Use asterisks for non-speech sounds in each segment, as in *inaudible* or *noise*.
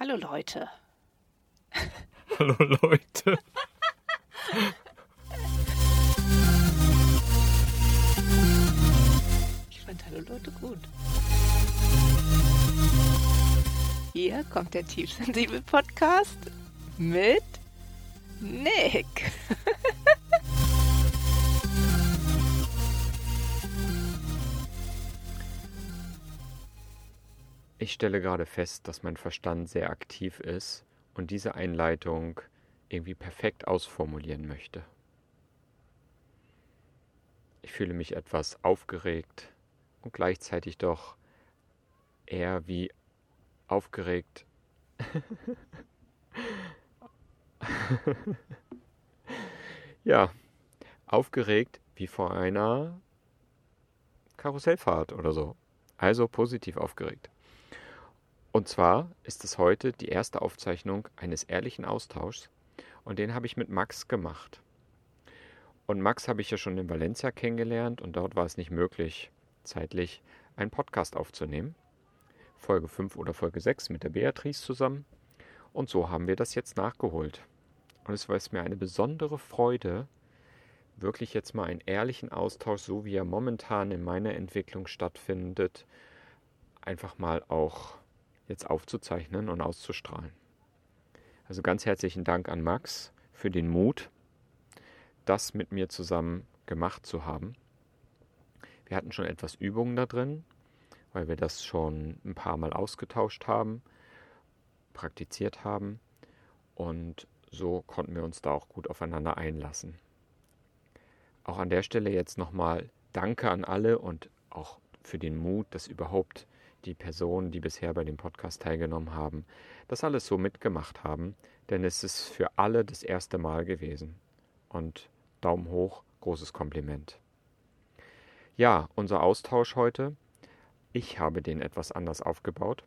Hallo Leute. Hallo Leute. Ich fand Hallo Leute gut. Hier kommt der Tiefsensibel Podcast mit Nick. Ich stelle gerade fest, dass mein Verstand sehr aktiv ist und diese Einleitung irgendwie perfekt ausformulieren möchte. Ich fühle mich etwas aufgeregt und gleichzeitig doch eher wie aufgeregt. *laughs* ja, aufgeregt wie vor einer Karussellfahrt oder so. Also positiv aufgeregt. Und zwar ist es heute die erste Aufzeichnung eines ehrlichen Austauschs und den habe ich mit Max gemacht. Und Max habe ich ja schon in Valencia kennengelernt und dort war es nicht möglich, zeitlich einen Podcast aufzunehmen. Folge 5 oder Folge 6 mit der Beatrice zusammen. Und so haben wir das jetzt nachgeholt. Und es war es mir eine besondere Freude, wirklich jetzt mal einen ehrlichen Austausch, so wie er momentan in meiner Entwicklung stattfindet, einfach mal auch jetzt aufzuzeichnen und auszustrahlen. Also ganz herzlichen Dank an Max für den Mut, das mit mir zusammen gemacht zu haben. Wir hatten schon etwas Übungen da drin, weil wir das schon ein paar Mal ausgetauscht haben, praktiziert haben und so konnten wir uns da auch gut aufeinander einlassen. Auch an der Stelle jetzt nochmal Danke an alle und auch für den Mut, das überhaupt die Personen, die bisher bei dem Podcast teilgenommen haben, das alles so mitgemacht haben, denn es ist für alle das erste Mal gewesen. Und Daumen hoch, großes Kompliment. Ja, unser Austausch heute. Ich habe den etwas anders aufgebaut.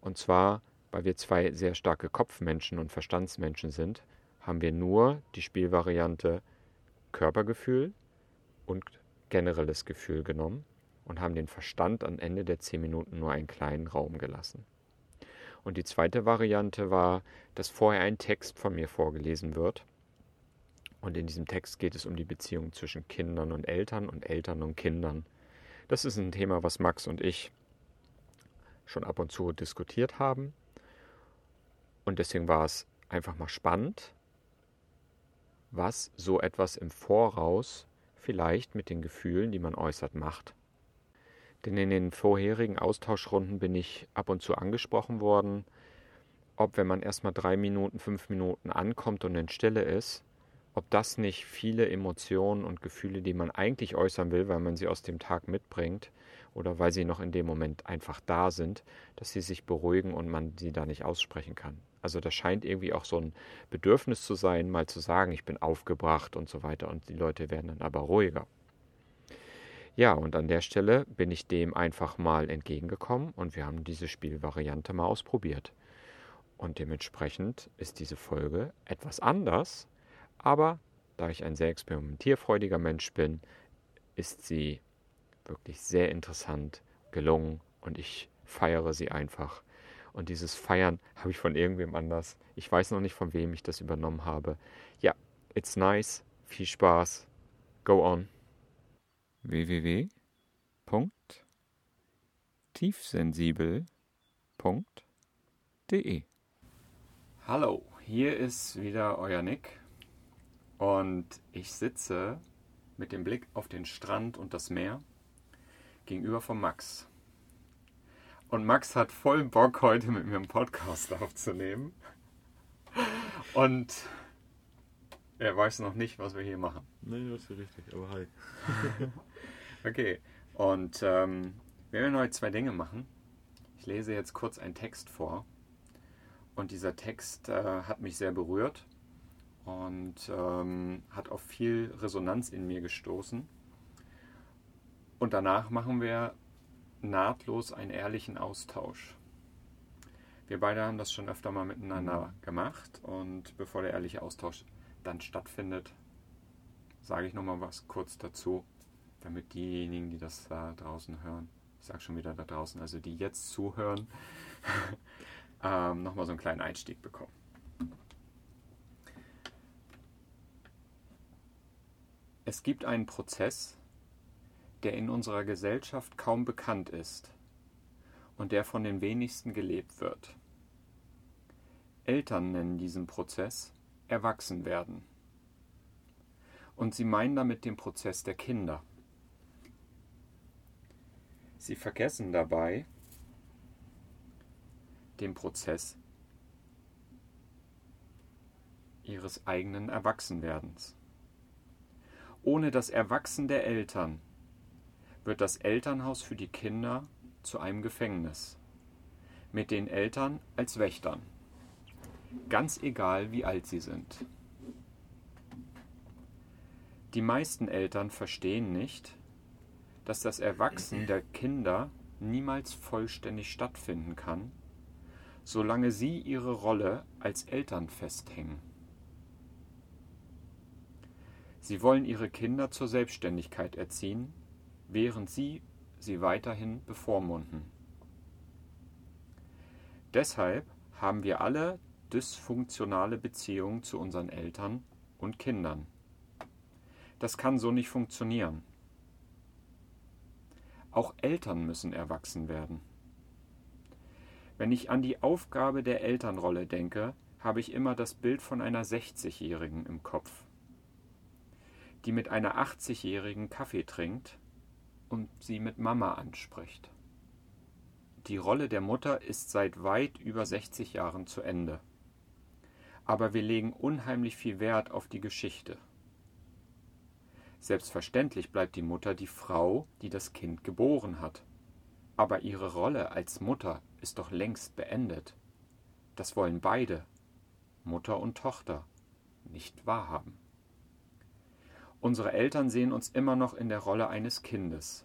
Und zwar, weil wir zwei sehr starke Kopfmenschen und Verstandsmenschen sind, haben wir nur die Spielvariante Körpergefühl und generelles Gefühl genommen und haben den Verstand am Ende der zehn Minuten nur einen kleinen Raum gelassen. Und die zweite Variante war, dass vorher ein Text von mir vorgelesen wird. Und in diesem Text geht es um die Beziehung zwischen Kindern und Eltern und Eltern und Kindern. Das ist ein Thema, was Max und ich schon ab und zu diskutiert haben. Und deswegen war es einfach mal spannend, was so etwas im Voraus vielleicht mit den Gefühlen, die man äußert, macht. Denn in den vorherigen Austauschrunden bin ich ab und zu angesprochen worden, ob wenn man erstmal drei Minuten, fünf Minuten ankommt und in Stille ist, ob das nicht viele Emotionen und Gefühle, die man eigentlich äußern will, weil man sie aus dem Tag mitbringt oder weil sie noch in dem Moment einfach da sind, dass sie sich beruhigen und man sie da nicht aussprechen kann. Also das scheint irgendwie auch so ein Bedürfnis zu sein, mal zu sagen, ich bin aufgebracht und so weiter und die Leute werden dann aber ruhiger. Ja, und an der Stelle bin ich dem einfach mal entgegengekommen und wir haben diese Spielvariante mal ausprobiert. Und dementsprechend ist diese Folge etwas anders, aber da ich ein sehr experimentierfreudiger Mensch bin, ist sie wirklich sehr interessant gelungen und ich feiere sie einfach. Und dieses Feiern *laughs* habe ich von irgendwem anders. Ich weiß noch nicht, von wem ich das übernommen habe. Ja, it's nice. Viel Spaß. Go on www.tiefsensibel.de Hallo, hier ist wieder euer Nick und ich sitze mit dem Blick auf den Strand und das Meer gegenüber von Max. Und Max hat voll Bock, heute mit mir einen Podcast aufzunehmen. Und er weiß noch nicht, was wir hier machen. Nein, das ist richtig, aber hi. *laughs* okay, und ähm, wir werden heute zwei Dinge machen. Ich lese jetzt kurz einen Text vor. Und dieser Text äh, hat mich sehr berührt und ähm, hat auf viel Resonanz in mir gestoßen. Und danach machen wir nahtlos einen ehrlichen Austausch. Wir beide haben das schon öfter mal miteinander gemacht und bevor der ehrliche Austausch dann stattfindet, sage ich nochmal was kurz dazu, damit diejenigen, die das da draußen hören, ich sage schon wieder da draußen, also die jetzt zuhören, *laughs* ähm, nochmal so einen kleinen Einstieg bekommen. Es gibt einen Prozess, der in unserer Gesellschaft kaum bekannt ist und der von den wenigsten gelebt wird. Eltern nennen diesen Prozess Erwachsenwerden. Und sie meinen damit den Prozess der Kinder. Sie vergessen dabei den Prozess ihres eigenen Erwachsenwerdens. Ohne das Erwachsen der Eltern wird das Elternhaus für die Kinder zu einem Gefängnis, mit den Eltern als Wächtern, ganz egal wie alt sie sind. Die meisten Eltern verstehen nicht, dass das Erwachsen der Kinder niemals vollständig stattfinden kann, solange sie ihre Rolle als Eltern festhängen. Sie wollen ihre Kinder zur Selbstständigkeit erziehen, während sie sie weiterhin bevormunden. Deshalb haben wir alle dysfunktionale Beziehungen zu unseren Eltern und Kindern. Das kann so nicht funktionieren. Auch Eltern müssen erwachsen werden. Wenn ich an die Aufgabe der Elternrolle denke, habe ich immer das Bild von einer 60-Jährigen im Kopf, die mit einer 80-Jährigen Kaffee trinkt und sie mit Mama anspricht. Die Rolle der Mutter ist seit weit über 60 Jahren zu Ende. Aber wir legen unheimlich viel Wert auf die Geschichte. Selbstverständlich bleibt die Mutter die Frau, die das Kind geboren hat. Aber ihre Rolle als Mutter ist doch längst beendet. Das wollen beide, Mutter und Tochter, nicht wahrhaben. Unsere Eltern sehen uns immer noch in der Rolle eines Kindes,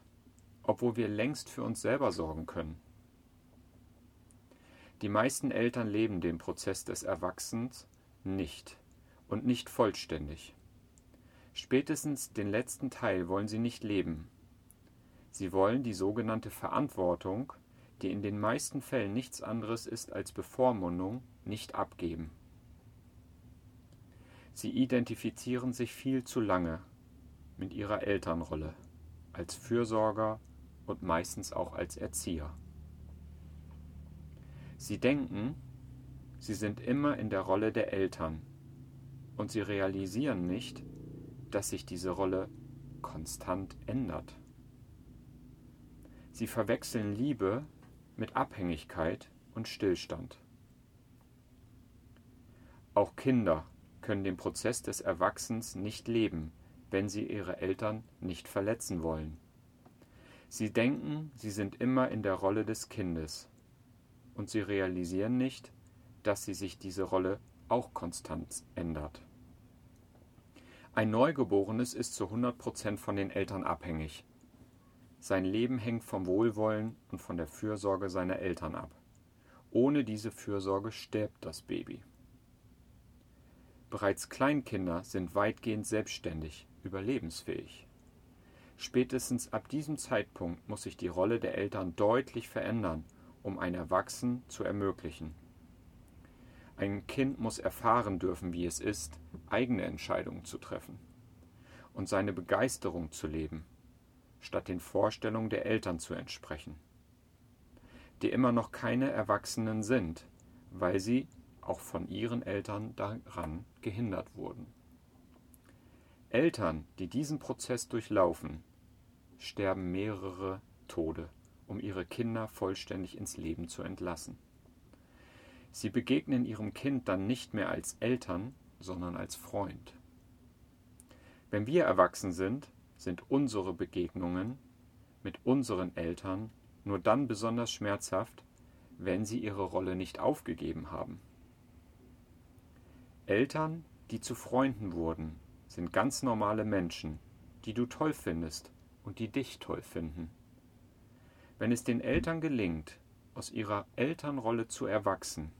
obwohl wir längst für uns selber sorgen können. Die meisten Eltern leben den Prozess des Erwachsens nicht und nicht vollständig. Spätestens den letzten Teil wollen sie nicht leben. Sie wollen die sogenannte Verantwortung, die in den meisten Fällen nichts anderes ist als Bevormundung, nicht abgeben. Sie identifizieren sich viel zu lange mit ihrer Elternrolle, als Fürsorger und meistens auch als Erzieher. Sie denken, sie sind immer in der Rolle der Eltern und sie realisieren nicht, dass sich diese Rolle konstant ändert. Sie verwechseln Liebe mit Abhängigkeit und Stillstand. Auch Kinder können den Prozess des Erwachsens nicht leben, wenn sie ihre Eltern nicht verletzen wollen. Sie denken, sie sind immer in der Rolle des Kindes und sie realisieren nicht, dass sie sich diese Rolle auch konstant ändert. Ein Neugeborenes ist zu 100% von den Eltern abhängig. Sein Leben hängt vom Wohlwollen und von der Fürsorge seiner Eltern ab. Ohne diese Fürsorge stirbt das Baby. Bereits Kleinkinder sind weitgehend selbstständig, überlebensfähig. Spätestens ab diesem Zeitpunkt muss sich die Rolle der Eltern deutlich verändern, um ein Erwachsen zu ermöglichen. Ein Kind muss erfahren dürfen, wie es ist, eigene Entscheidungen zu treffen und seine Begeisterung zu leben, statt den Vorstellungen der Eltern zu entsprechen, die immer noch keine Erwachsenen sind, weil sie auch von ihren Eltern daran gehindert wurden. Eltern, die diesen Prozess durchlaufen, sterben mehrere Tode, um ihre Kinder vollständig ins Leben zu entlassen. Sie begegnen ihrem Kind dann nicht mehr als Eltern, sondern als Freund. Wenn wir erwachsen sind, sind unsere Begegnungen mit unseren Eltern nur dann besonders schmerzhaft, wenn sie ihre Rolle nicht aufgegeben haben. Eltern, die zu Freunden wurden, sind ganz normale Menschen, die du toll findest und die dich toll finden. Wenn es den Eltern gelingt, aus ihrer Elternrolle zu erwachsen,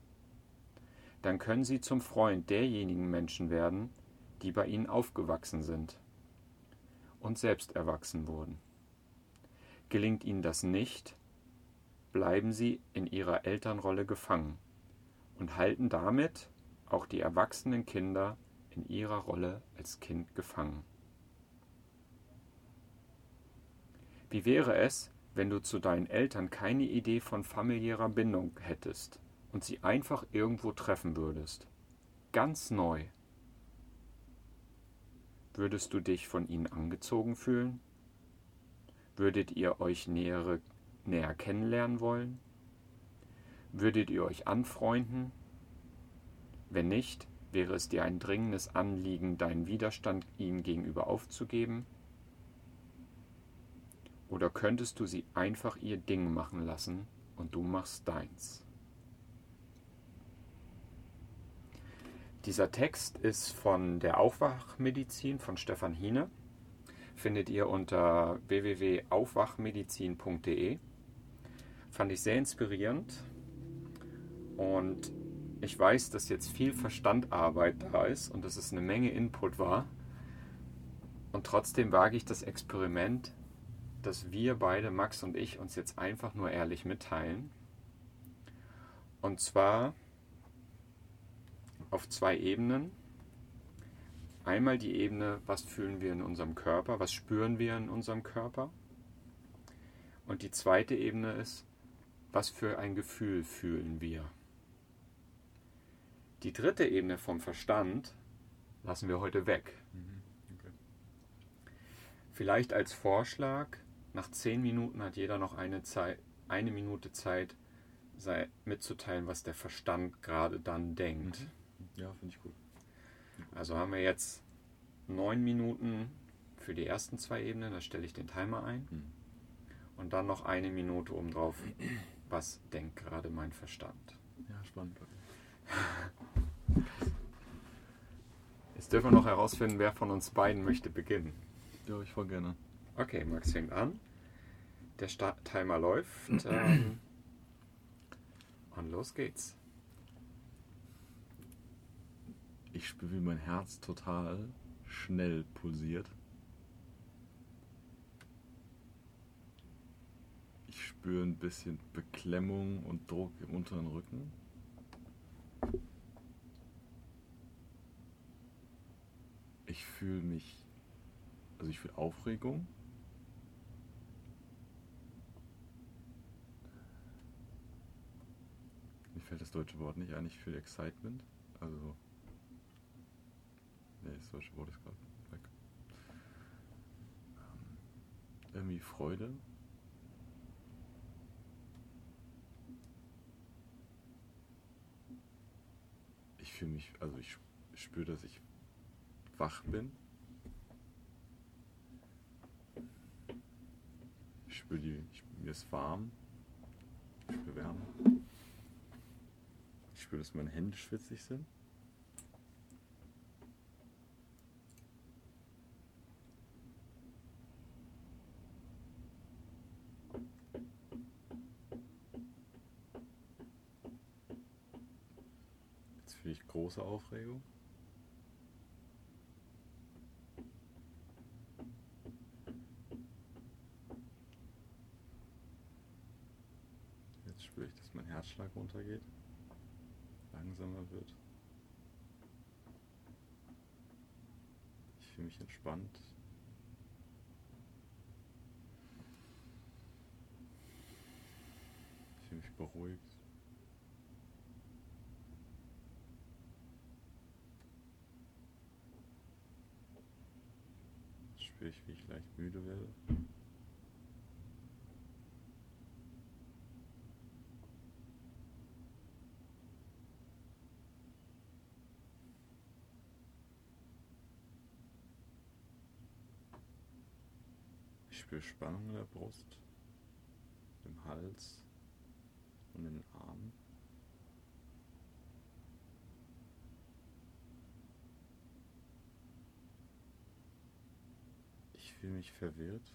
dann können sie zum Freund derjenigen Menschen werden, die bei ihnen aufgewachsen sind und selbst erwachsen wurden. Gelingt ihnen das nicht, bleiben sie in ihrer Elternrolle gefangen, und halten damit auch die erwachsenen Kinder in ihrer Rolle als Kind gefangen. Wie wäre es, wenn du zu deinen Eltern keine Idee von familiärer Bindung hättest und sie einfach irgendwo treffen würdest? Ganz neu. Würdest du dich von ihnen angezogen fühlen? Würdet ihr euch nähere, näher kennenlernen wollen? Würdet ihr euch anfreunden? Wenn nicht, wäre es dir ein dringendes Anliegen, deinen Widerstand ihnen gegenüber aufzugeben? Oder könntest du sie einfach ihr Ding machen lassen und du machst deins? Dieser Text ist von der Aufwachmedizin von Stefan Hiene. Findet ihr unter www.aufwachmedizin.de. Fand ich sehr inspirierend und ich weiß, dass jetzt viel Verstandarbeit da ist und dass es eine Menge Input war. Und trotzdem wage ich das Experiment, dass wir beide, Max und ich, uns jetzt einfach nur ehrlich mitteilen. Und zwar auf zwei Ebenen. Einmal die Ebene, was fühlen wir in unserem Körper, was spüren wir in unserem Körper. Und die zweite Ebene ist, was für ein Gefühl fühlen wir. Die dritte Ebene vom Verstand lassen wir heute weg. Vielleicht als Vorschlag, nach zehn Minuten hat jeder noch eine, Zeit, eine Minute Zeit, mitzuteilen, was der Verstand gerade dann denkt. Mhm. Ja, finde ich gut. Also haben wir jetzt neun Minuten für die ersten zwei Ebenen, da stelle ich den Timer ein. Mhm. Und dann noch eine Minute obendrauf, was denkt gerade mein Verstand. Ja, spannend. *laughs* Jetzt dürfen wir noch herausfinden, wer von uns beiden möchte beginnen. Ja, ich voll gerne. Okay, Max fängt an. Der Start Timer läuft. *clears throat* Ähm, und los geht's. Ich spüre, wie mein Herz total schnell pulsiert. Ich spüre ein bisschen Beklemmung und Druck im unteren Rücken. Ich fühle mich, also ich fühle Aufregung. Mir fällt das deutsche Wort nicht ein, ich fühle Excitement. Also, das deutsche Wort ist gerade weg. Ähm, irgendwie Freude. Ich fühle mich, also ich spüre, dass ich wach bin. Ich spüre die, ich, mir ist warm. Ich spüre Wärme. Ich spüre, dass meine Hände schwitzig sind. Aufregung. Jetzt spüre ich, dass mein Herzschlag runtergeht, langsamer wird. Ich fühle mich entspannt. Ich fühle mich beruhigt. Jetzt spüre ich, wie ich leicht müde werde. Ich spüre Spannung in der Brust, im Hals und in den Armen. Ich fühle mich verwirrt.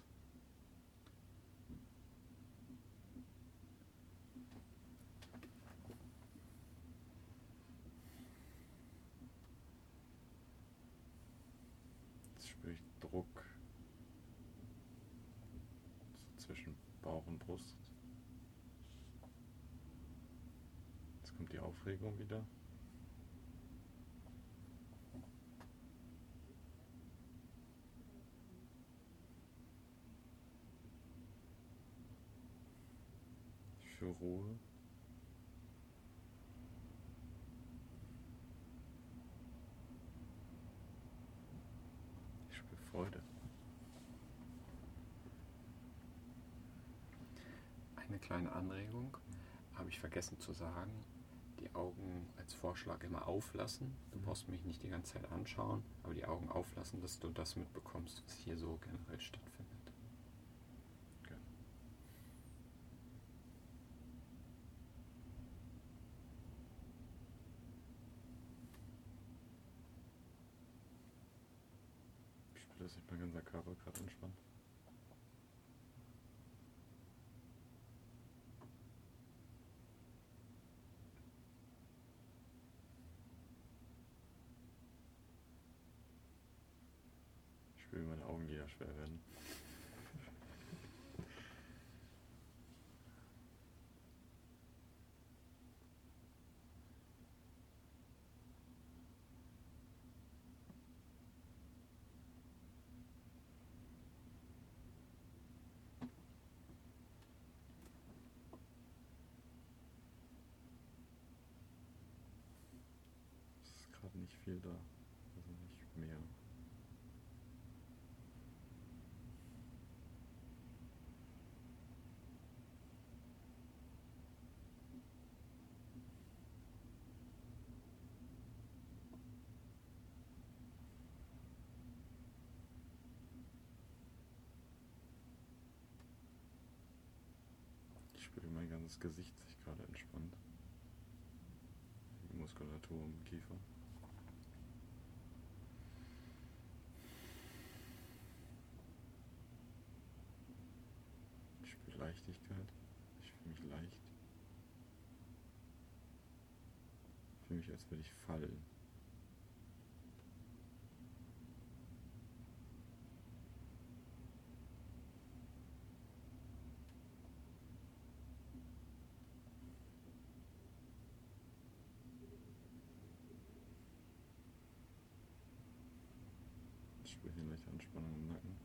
Jetzt spüre ich Druck zwischen Bauch und Brust. Jetzt kommt die Aufregung wieder. Für Ruhe. Ich spüre Freude. Eine kleine Anregung habe ich vergessen zu sagen. Die Augen als Vorschlag immer auflassen. Du Mhm. brauchst mich nicht die ganze Zeit anschauen, aber die Augen auflassen, dass du das mitbekommst, was hier so generell stattfindet. Gerne. Ich spüre, dass sich mein ganzer Körper gerade entspannt. Ich spüre, wie meine Augenlider schwer werden. Gerade nicht viel da. Also nicht mehr. Ich ganzes Gesicht sich gerade entspannt. Die Muskulatur im Kiefer. Ich spüre Leichtigkeit. Ich fühle mich leicht. Ich fühle mich, als würde ich fallen. Hier leichte Anspannung im Nacken.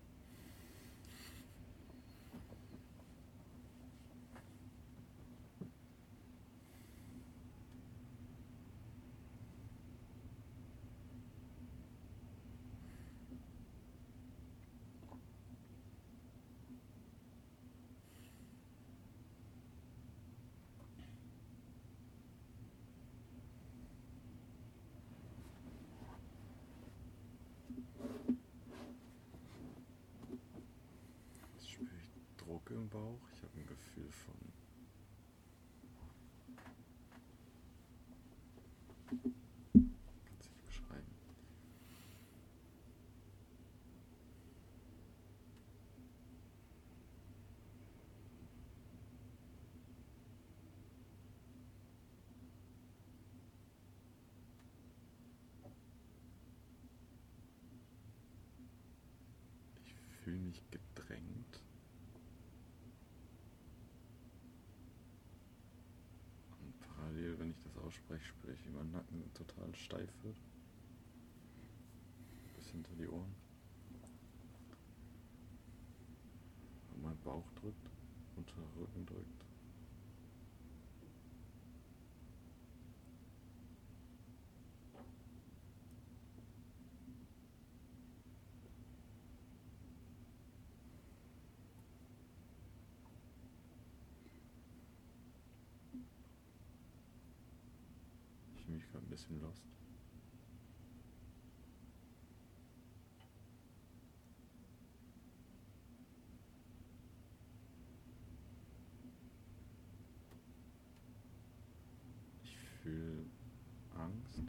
Jetzt spüre ich Druck im Bauch. Ich habe ein Gefühl von. Ich fühle mich gedrängt. Und parallel, wenn ich das ausspreche, spüre ich, wie mein Nacken total steif wird. Bis hinter die Ohren. Und mein Bauch drückt, unter Rücken drückt. Ich mich gerade ein bisschen lost. Ich fühle Angst.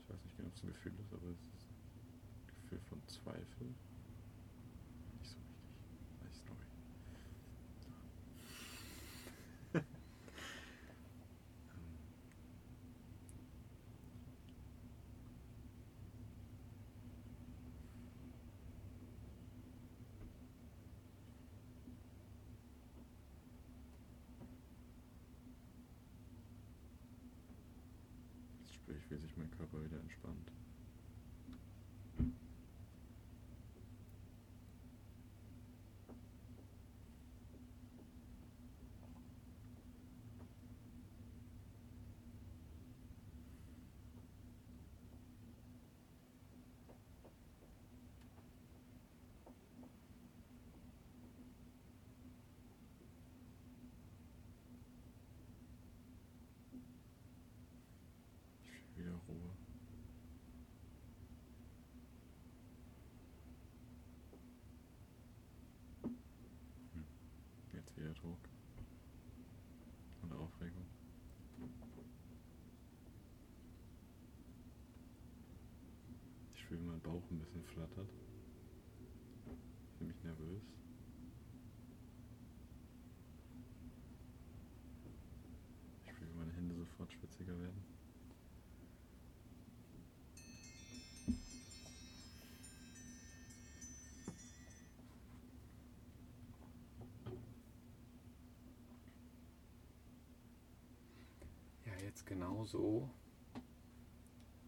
Ich weiß nicht genau, ob ein Gefühl ist, aber es ist Zweifel. Nicht so richtig. Sorry. Sprich, wie sich mein Körper wieder entspannt. Ruhe. Hm. Jetzt wieder Druck und Aufregung. Ich fühle, wie mein Bauch ein bisschen flattert. Fühle mich nervös. Ich fühle, meine Hände sofort schwitziger werden. Jetzt genau so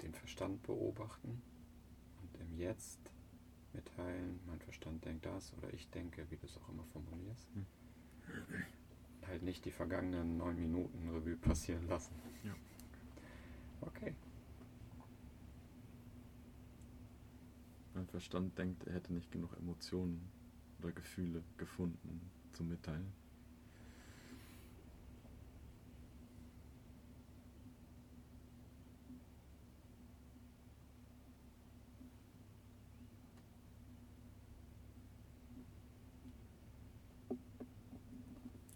den Verstand beobachten und im Jetzt mitteilen, mein Verstand denkt das oder ich denke, wie du es auch immer formulierst. Hm. Halt nicht die vergangenen neun Minuten Revue passieren lassen. Ja. Okay. Mein Verstand denkt, er hätte nicht genug Emotionen oder Gefühle gefunden zum Mitteilen.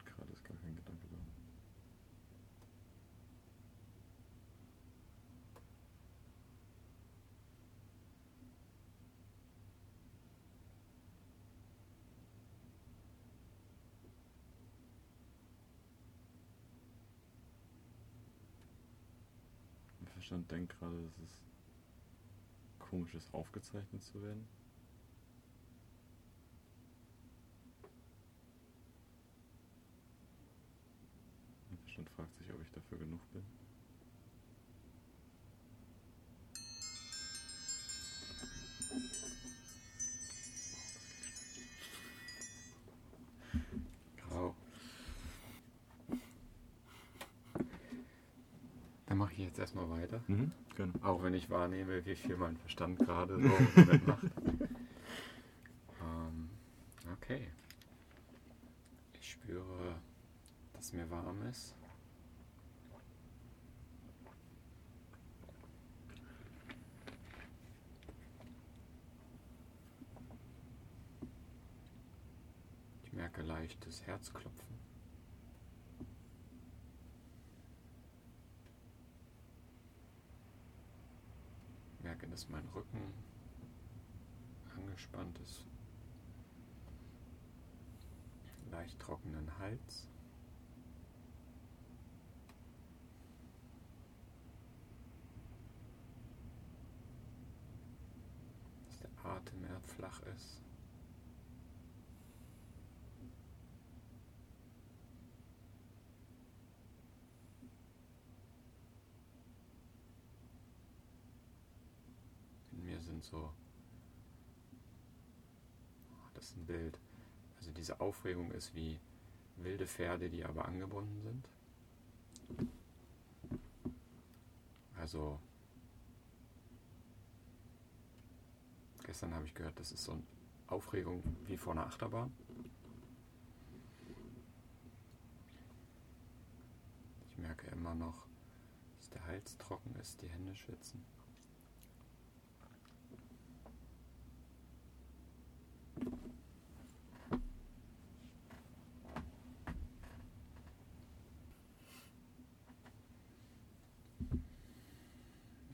Gerade ist gar kein Gedanke da. Verstand denkt gerade, dass es komisch ist, aufgezeichnet zu werden. Verstand fragt sich, ob ich dafür genug bin. Erstmal weiter. Mhm, genau. Auch wenn ich wahrnehme, wie viel mein Verstand gerade so *laughs* macht. Ähm, okay. Ich spüre, dass mir warm ist. Ich merke leichtes Herzklopfen. Merke, dass mein Rücken angespannt ist. Leicht trockenen Hals. Dass der Atem eher flach ist. Sind so, oh, das ist ein Bild, also diese Aufregung ist wie wilde Pferde, die aber angebunden sind. Also, gestern habe ich gehört, das ist so eine Aufregung wie vor einer Achterbahn. Ich merke immer noch, dass der Hals trocken ist, die Hände schwitzen.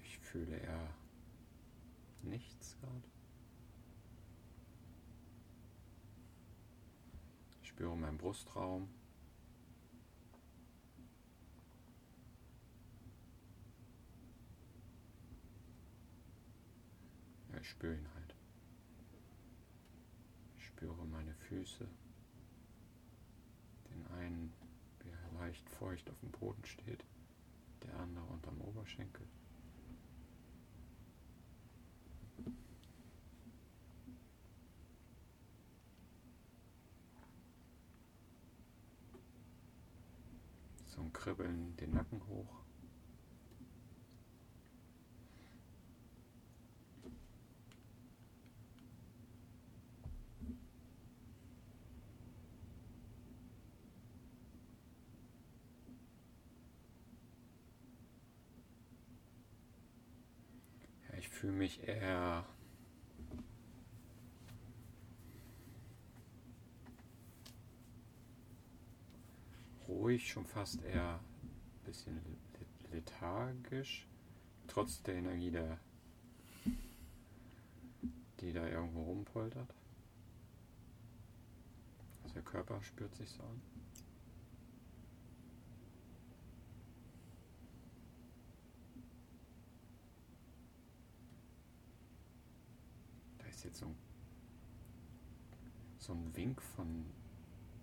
Ich fühle eher nichts gerade. Meinen Brustraum. Ja, ich spüre ihn halt. Ich spüre meine Füße. Den einen, wie er leicht feucht auf dem Boden steht, der andere unterm Oberschenkel. ein Kribbeln den Nacken hoch. Ja, ich fühle mich eher ruhig, schon fast eher ein bisschen lethargisch, trotz der Energie, der, die da irgendwo rumpoltert. Also der Körper spürt sich so an. Da ist jetzt so ein, so ein Wink von,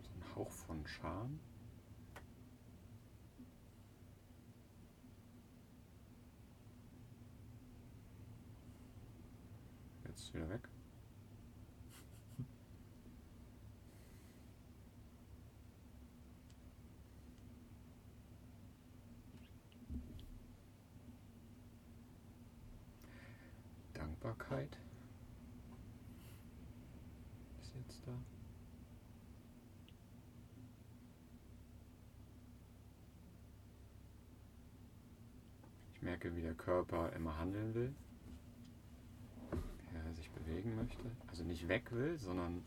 so ein Hauch von Scham. Jetzt wieder weg. Dankbarkeit ist jetzt da. Ich merke, wie der Körper immer handeln will bewegen möchte. Also nicht weg will, sondern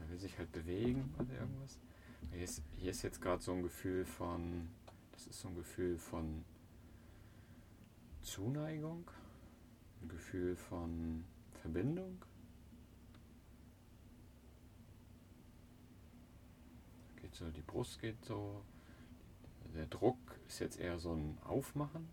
er will sich halt bewegen oder irgendwas. Hier ist, hier ist jetzt gerade so ein Gefühl von, das ist so ein Gefühl von Zuneigung, ein Gefühl von Verbindung. Geht so, die Brust geht so, der Druck ist jetzt eher so ein Aufmachen.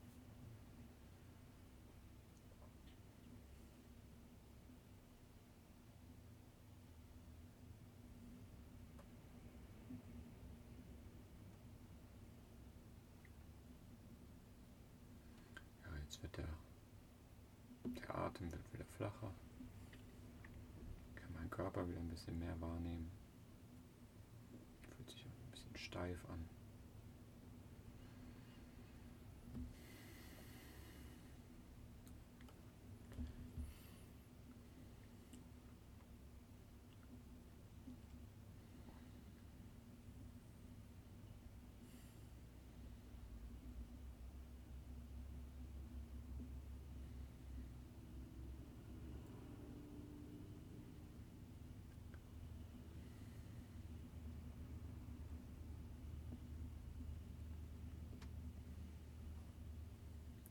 Jetzt wird der, der Atem wird wieder flacher. Ich kann meinen Körper wieder ein bisschen mehr wahrnehmen. Fühlt sich ein bisschen steif an.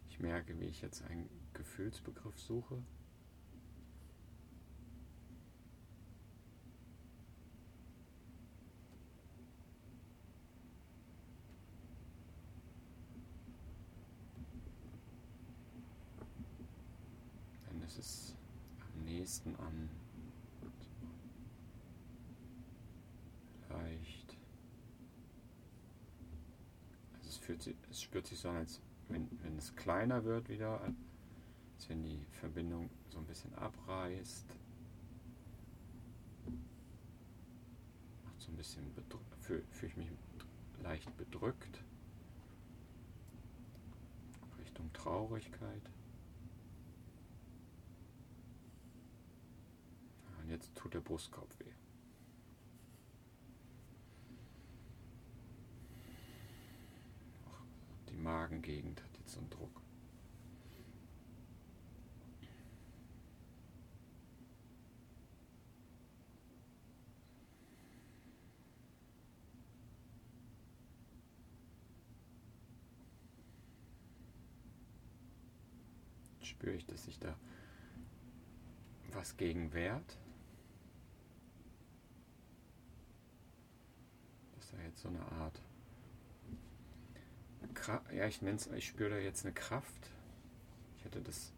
Ich merke, wie ich jetzt einen Gefühlsbegriff suche. Denn es ist am nächsten an vielleicht. Also es, fühlt sich, es spürt sich so an, als wenn, es kleiner wird wieder, als wenn die Verbindung so ein bisschen abreißt. Macht so ein bisschen fühle fühl ich mich leicht bedrückt. Richtung Traurigkeit. Und jetzt tut der Brustkorb weh. die Magengegend hat jetzt so einen Druck. Spüre ich, dass sich da was gegen wehrt. Dass da jetzt so eine Art ja, ich nenne es, ich spüre da jetzt eine Kraft. Ich hätte das,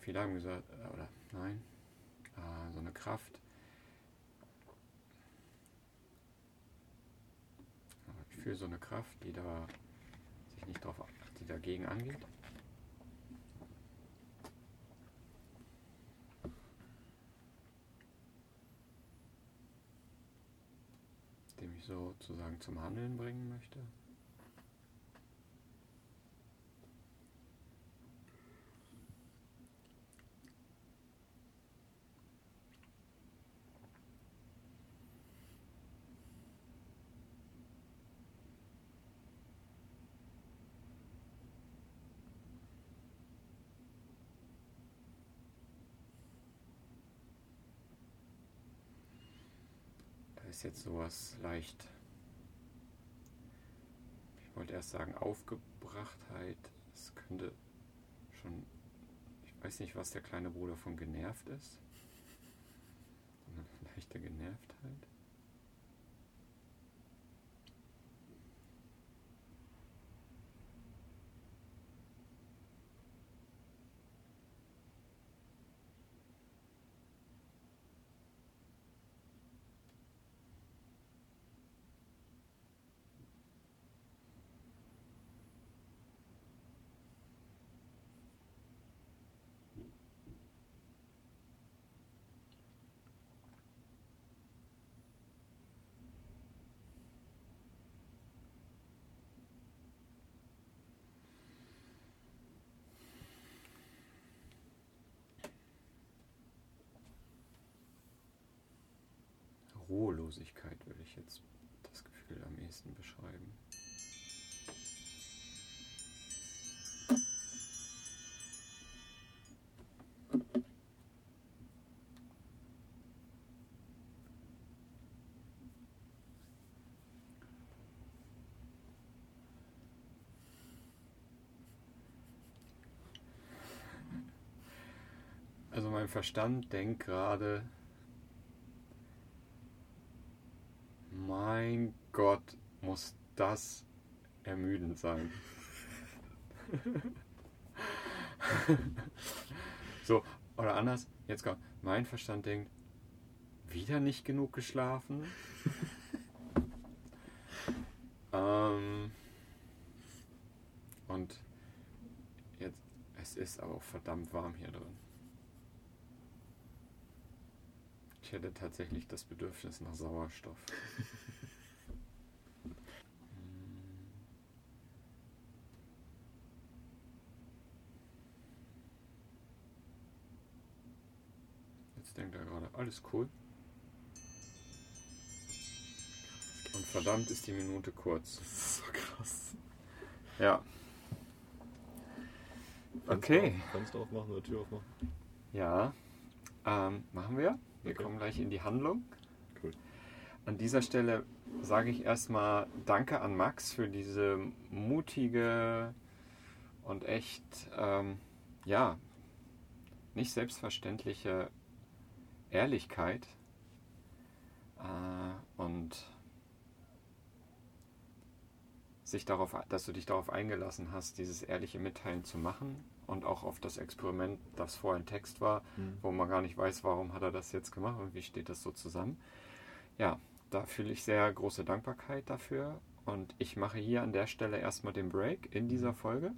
viele haben gesagt, äh, oder nein, äh, so eine Kraft. Ich fühle so eine Kraft, die da sich nicht drauf, die dagegen angeht. Dem ich sozusagen zum Handeln bringen möchte. Da ist jetzt sowas leicht, ich wollte erst sagen Aufgebrachtheit. Es könnte schon, ich weiß nicht, was der kleine Bruder von genervt ist. *laughs* Leichte Genervtheit. Ruhelosigkeit würde ich jetzt das Gefühl am ehesten beschreiben. Also mein Verstand denkt gerade, Mein Gott, muss das ermüdend sein. *laughs* so, oder anders, jetzt kommt, mein Verstand denkt, wieder nicht genug geschlafen. *laughs* ähm, und jetzt, es ist aber auch verdammt warm hier drin. Ich hätte tatsächlich das Bedürfnis nach Sauerstoff. *laughs* Jetzt denkt er gerade, alles cool. Und verdammt ist die Minute kurz. Das ist so krass. Ja. Okay. Fenster, aufmachen oder Tür aufmachen? Ja. Ähm, machen wir. Wir Okay. kommen gleich in die Handlung. Cool. An dieser Stelle sage ich erstmal Danke an Max für diese mutige und echt, ähm, ja, nicht selbstverständliche Ehrlichkeit äh, und sich darauf, dass du dich darauf eingelassen hast, dieses ehrliche Mitteilen zu machen und auch auf das Experiment, das vorher ein Text war, Mhm. wo man gar nicht weiß, warum hat er das jetzt gemacht und wie steht das so zusammen. Ja, da fühle ich sehr große Dankbarkeit dafür und ich mache hier an der Stelle erstmal den Break in dieser Folge.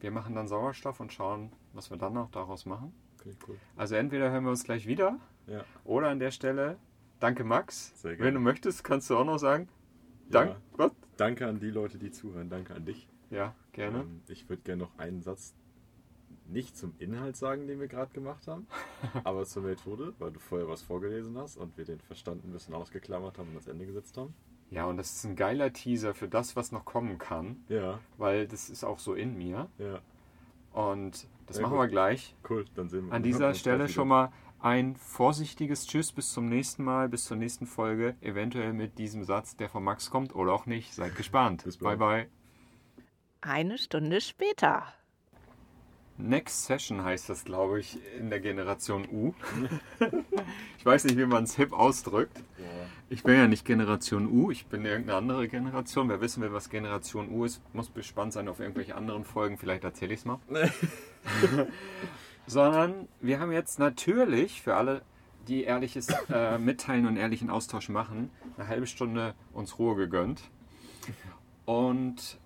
Wir machen dann Sauerstoff und schauen, was wir dann noch daraus machen. Okay, cool. Also entweder hören wir uns gleich wieder Ja, oder an der Stelle, danke Max. Sehr Wenn gerne. du möchtest, kannst du auch noch sagen, Dank, Ja. danke an die Leute, die zuhören. Danke an dich. Ja, gerne. Ähm, ich würde gerne noch einen Satz nicht zum Inhalt sagen, den wir gerade gemacht haben, *laughs* aber zur Methode, weil du vorher was vorgelesen hast und wir den Verstand ein bisschen ausgeklammert haben und ans Ende gesetzt haben. Ja, und das ist ein geiler Teaser für das, was noch kommen kann, Ja, weil das ist auch so in mir. ja, Und das Sehr machen gut. wir gleich. cool. Dann sehen wir An dieser Stelle schon mal ein vorsichtiges Tschüss bis zum nächsten Mal, bis zur nächsten Folge. Eventuell mit diesem Satz, der von Max kommt oder auch nicht. Seid *laughs* gespannt. Bis bye bald. bye. Eine Stunde später. Next Session heißt das, glaube ich, in der Generation U. *laughs* ich weiß nicht, wie man es hip ausdrückt. Ja. Ich bin ja nicht Generation U, ich bin irgendeine andere Generation. Wer wissen will, was Generation U ist, muss gespannt sein auf irgendwelche anderen Folgen. Vielleicht erzähle ich es mal. *laughs* Sondern wir haben jetzt natürlich für alle, die ehrliches äh, Mitteilen und ehrlichen Austausch machen, eine halbe Stunde uns Ruhe gegönnt. Und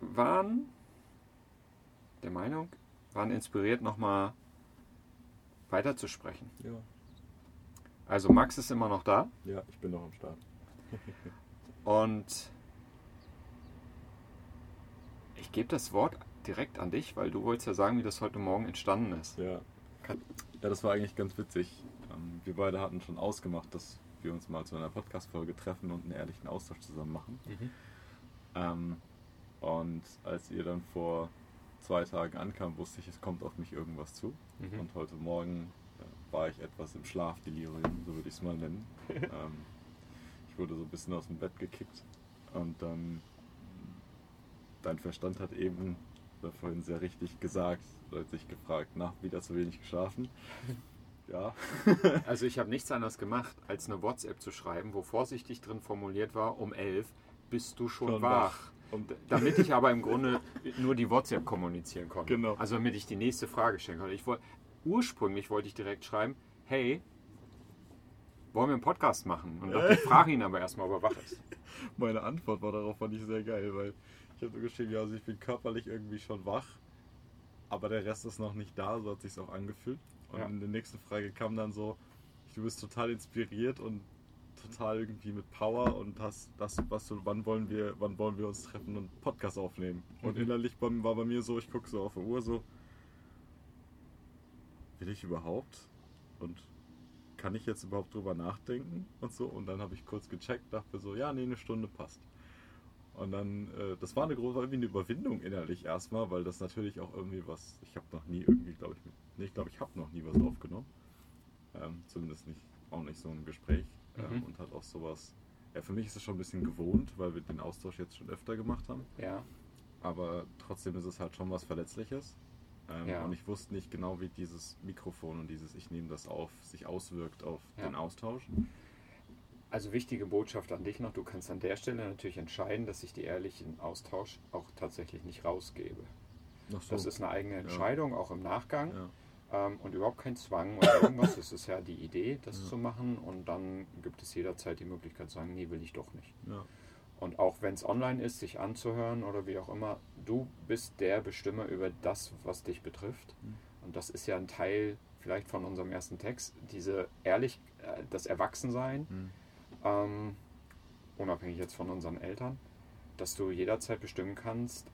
waren der Meinung, waren inspiriert, nochmal weiterzusprechen. ja. Also Max ist immer noch da Ja, ich bin noch am Start. *laughs* und ich gebe das Wort direkt an dich, weil du wolltest ja sagen, wie das heute Morgen entstanden ist. Ja. Ja, das war eigentlich ganz witzig. Ähm, Wir beide hatten schon ausgemacht, dass wir uns mal zu einer Podcast-Folge treffen und einen ehrlichen Austausch zusammen machen. Ähm, und als ihr dann vor zwei Tagen ankam, wusste ich, es kommt auf mich irgendwas zu. Mhm. Und heute Morgen war ich etwas im Schlafdelirium, so würde ich es mal nennen. *laughs* ähm, ich wurde so ein bisschen aus dem Bett gekickt und dann dein Verstand hat eben vorhin sehr richtig gesagt, hat sich gefragt, nach wieder zu wenig geschlafen. *laughs* Ja, *laughs* Also ich habe nichts anderes gemacht, als eine WhatsApp zu schreiben, wo vorsichtig drin formuliert war, um 11 bist du schon, Schon wach. wach. Damit ich aber im Grunde nur die WhatsApp kommunizieren konnte. Genau. Also damit ich die nächste Frage stellen konnte. Ich wollte, ursprünglich wollte ich direkt schreiben, hey, wollen wir einen Podcast machen? Und dachte, ich frage ihn aber erstmal, ob er wach ist. *laughs* meine Antwort war darauf fand ich sehr geil, weil ich habe so geschrieben, ja, also ich bin körperlich irgendwie schon wach, aber der Rest ist noch nicht da, so hat sich auch angefühlt. Und Ja. in der nächsten Frage kam dann so, du bist total inspiriert und total irgendwie mit Power und hast das, was du, wann wollen wir, wann wollen wir uns treffen und Podcast aufnehmen. Und Mhm. innerlich war bei mir so, ich gucke so auf die Uhr so, will ich überhaupt? Und kann ich jetzt überhaupt drüber nachdenken und so? Und dann habe ich kurz gecheckt, dachte so, ja, nee, eine Stunde passt. Und dann, äh, das war eine große, irgendwie eine Überwindung innerlich erstmal, weil das natürlich auch irgendwie was, ich habe noch nie irgendwie, glaube ich, nee, ich glaube, ich habe noch nie was aufgenommen. Ähm, zumindest nicht, auch nicht so ein Gespräch. Ähm, Mhm. und hat auch sowas, ja, für mich ist es schon ein bisschen gewohnt, weil wir den Austausch jetzt schon öfter gemacht haben. Ja. Aber trotzdem ist es halt schon was Verletzliches. Ähm, Ja. Und ich wusste nicht genau, wie dieses Mikrofon und dieses Ich nehme das auf sich auswirkt auf Ja. den Austausch. Also wichtige Botschaft an dich noch, du kannst an der Stelle natürlich entscheiden, dass ich die ehrlichen Austausch auch tatsächlich nicht rausgebe. So. Das ist eine eigene Entscheidung, auch im Nachgang. ja. Ähm, und überhaupt kein Zwang oder irgendwas. Das ist ja die Idee, das Ja. zu machen. Und dann gibt es jederzeit die Möglichkeit zu sagen, nee, will ich doch nicht. Und auch wenn es online ist, sich anzuhören oder wie auch immer, du bist der Bestimmer über das, was dich betrifft. Mhm. Und das ist ja ein Teil vielleicht von unserem ersten Text, diese ehrlich, äh, das Erwachsensein, Hm. ähm, unabhängig jetzt von unseren Eltern, dass du jederzeit bestimmen kannst,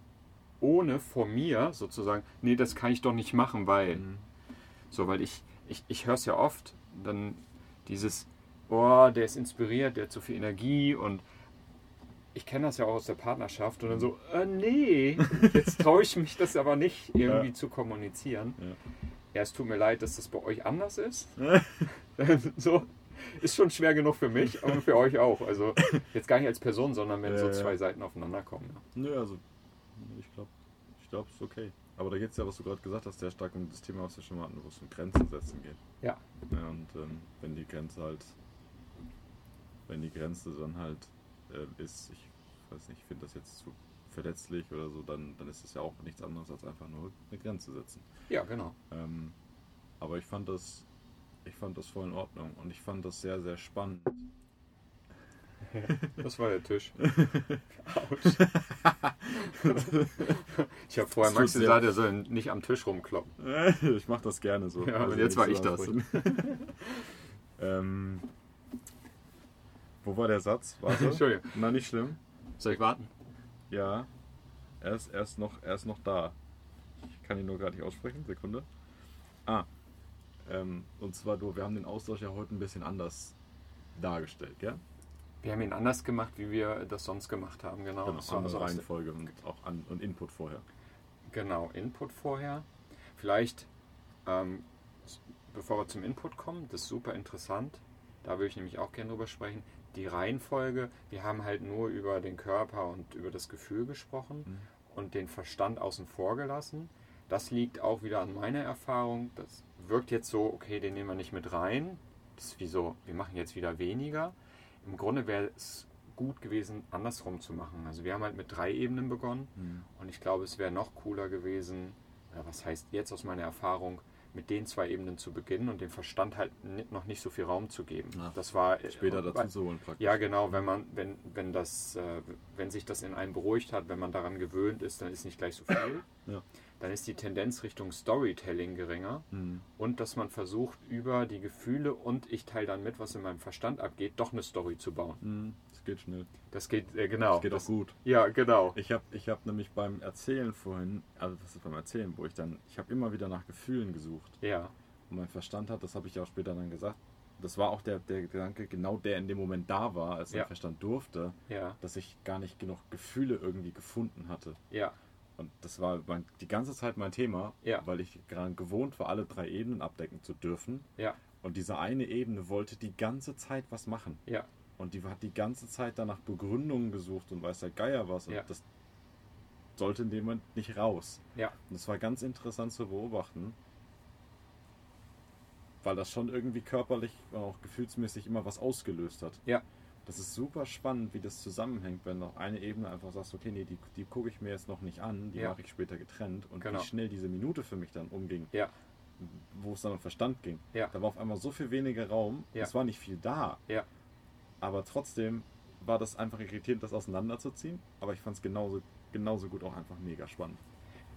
ohne vor mir sozusagen, nee, das kann ich doch nicht machen, weil. Hm. So, weil ich, ich, ich höre es ja oft, dann dieses, oh, der ist inspiriert, der hat so viel Energie und ich kenne das ja auch aus der Partnerschaft und dann so, äh, nee, jetzt traue ich mich das aber nicht *laughs* irgendwie Ja. zu kommunizieren. Ja. Ja, es tut mir leid, dass das bei euch anders ist. *laughs* *laughs* so, ist schon schwer genug für mich, aber für euch auch. Also jetzt gar nicht als Person, sondern wenn Ja, so zwei Seiten aufeinander kommen. Ja. Nö, also ich glaube, ich glaube, es ist okay. Aber da geht es ja, was du gerade gesagt hast, sehr stark um das Thema, was wir schon mal hatten, wo es um Grenzen setzen geht. Ja. Ja, und ähm, wenn die Grenze halt, wenn die Grenze dann halt äh, ist, ich weiß nicht, ich finde das jetzt zu verletzlich oder so, dann, dann ist es ja auch nichts anderes als einfach nur eine Grenze setzen. ja, genau. Ähm, aber ich fand das, ich fand das voll in Ordnung und ich fand das sehr, sehr spannend. *laughs* Das war der Tisch. Autsch. *laughs* ich habe vorher Max gesagt, er soll nicht am Tisch rumkloppen. *laughs* ich mache das gerne so. Ja, und nicht jetzt war ich das. ähm, wo war der Satz? Warte. Entschuldigung. Na, nicht schlimm. Soll ich warten? Ja. Er ist, er ist, noch, er ist noch da. Ich kann ihn nur gerade nicht aussprechen. Sekunde. Ah. Ähm, und zwar, du, wir haben den Austausch ja heute ein bisschen anders dargestellt, gell? Wir haben ihn anders gemacht, wie wir das sonst gemacht haben. Genau. Genau, andere also Reihenfolge und auch an, und Input vorher. Genau, Input vorher. Vielleicht, ähm, bevor wir zum Input kommen, das ist super interessant. Da würde ich nämlich auch gerne drüber sprechen. Die Reihenfolge, wir haben halt nur über den Körper und über das Gefühl gesprochen Mhm. und den Verstand außen vor gelassen. Das liegt auch wieder an meiner Erfahrung. Das wirkt jetzt so, okay, den nehmen wir nicht mit rein. Das ist wie so, wir machen jetzt wieder weniger. Im Grunde wäre es gut gewesen, andersrum zu machen. Also wir haben halt mit drei Ebenen begonnen. Und ich glaube, es wäre noch cooler gewesen, was heißt jetzt aus meiner Erfahrung, mit den zwei Ebenen zu beginnen und dem Verstand halt noch nicht so viel Raum zu geben. Ja. Das war äh, Später dazu weil- zu holen praktisch. Ja, genau, wenn man, wenn, wenn das, äh, wenn sich das in einem beruhigt hat, wenn man daran gewöhnt ist, dann ist nicht gleich so viel. Ja. Dann ist die Tendenz Richtung Storytelling geringer Mhm. und dass man versucht, über die Gefühle und ich teile dann mit, was in meinem Verstand abgeht, doch eine Story zu bauen. Mhm. Das geht schnell. Das geht, äh, genau. Das geht das, auch gut. Ja, genau. Ich habe ich hab nämlich beim Erzählen vorhin, also das ist beim Erzählen, wo ich dann, ich habe immer wieder nach Gefühlen gesucht. Ja, Und mein Verstand hat, das habe ich ja auch später dann gesagt, das war auch der, der Gedanke, genau der in dem Moment da war, als Ja. mein Verstand durfte, ja, dass ich gar nicht genug Gefühle irgendwie gefunden hatte. ja, Und das war mein, die ganze Zeit mein Thema, Ja. weil ich gerade gewohnt war, alle drei Ebenen abdecken zu dürfen. ja, Und diese eine Ebene wollte die ganze Zeit was machen. ja, Und die hat die ganze Zeit danach Begründungen gesucht und weiß der Geier was. Und das sollte in dem Moment nicht raus. ja, Und es war ganz interessant zu beobachten, weil das schon irgendwie körperlich und auch gefühlsmäßig immer was ausgelöst hat. ja, Das ist super spannend, wie das zusammenhängt, wenn du auf eine Ebene einfach sagst, okay, nee, die, die gucke ich mir jetzt noch nicht an, die Ja. mache ich später getrennt und Genau. wie schnell diese Minute für mich dann umging, ja, wo es dann um Verstand ging. Ja. Da war auf einmal so viel weniger Raum, es war nicht viel da, aber trotzdem war das einfach irritierend, das auseinanderzuziehen, aber ich fand es genauso, genauso gut auch einfach mega spannend.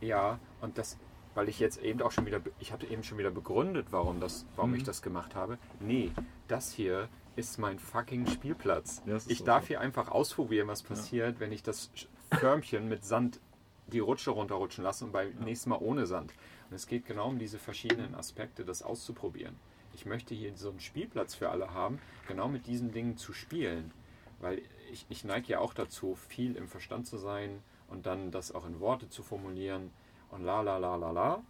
ja. Und das, weil ich jetzt eben auch schon wieder, ich hatte eben schon wieder begründet, warum, das, warum Mhm. ich das gemacht habe. Nee, das hier ist mein fucking Spielplatz. Ja, ich darf so. hier einfach ausprobieren, was passiert, wenn ich das Förmchen mit Sand die Rutsche runterrutschen lasse und beim nächsten Mal ohne Sand. Und es geht genau um diese verschiedenen Aspekte, das auszuprobieren. Ich möchte hier so einen Spielplatz für alle haben, genau mit diesen Dingen zu spielen. Weil ich, ich neige ja auch dazu, viel im Verstand zu sein und dann das auch in Worte zu formulieren und la la la la la.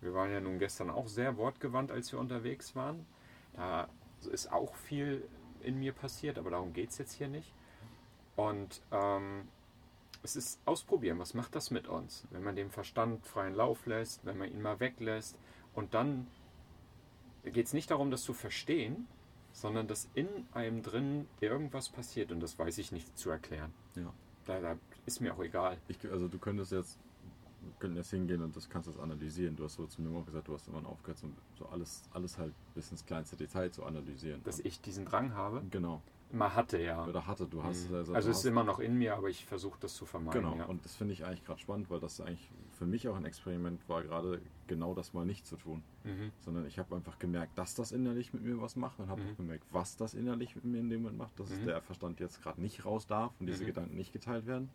Wir waren ja nun gestern auch sehr wortgewandt, als wir unterwegs waren. Da ist auch viel in mir passiert, aber darum geht es jetzt hier nicht. Und ähm, es ist ausprobieren, was macht das mit uns, wenn man dem Verstand freien Lauf lässt, wenn man ihn mal weglässt. Und dann geht es nicht darum, das zu verstehen, sondern dass in einem drin irgendwas passiert und das weiß ich nicht zu erklären. Ja. Da, da ist mir auch egal. Ich, also du könntest jetzt, wir könnten jetzt hingehen und das kannst das analysieren. Du hast so zu mir auch gesagt, du hast immer aufgehört, so, so alles, alles halt bis ins kleinste Detail zu analysieren. Dass ich diesen Drang habe, genau. mal hatte ja. Oder hatte, du hast Mhm. also, Also es ist immer noch in mir, aber ich versuche das zu vermeiden. Genau, Ja. und das finde ich eigentlich gerade spannend, weil das eigentlich für mich auch ein Experiment war, gerade genau das mal nicht zu tun. Mhm. Sondern ich habe einfach gemerkt, dass das innerlich mit mir was macht und habe Mhm. auch gemerkt, was das innerlich mit mir in dem Moment macht, dass Mhm. der Verstand jetzt gerade nicht raus darf und diese Mhm. Gedanken nicht geteilt werden.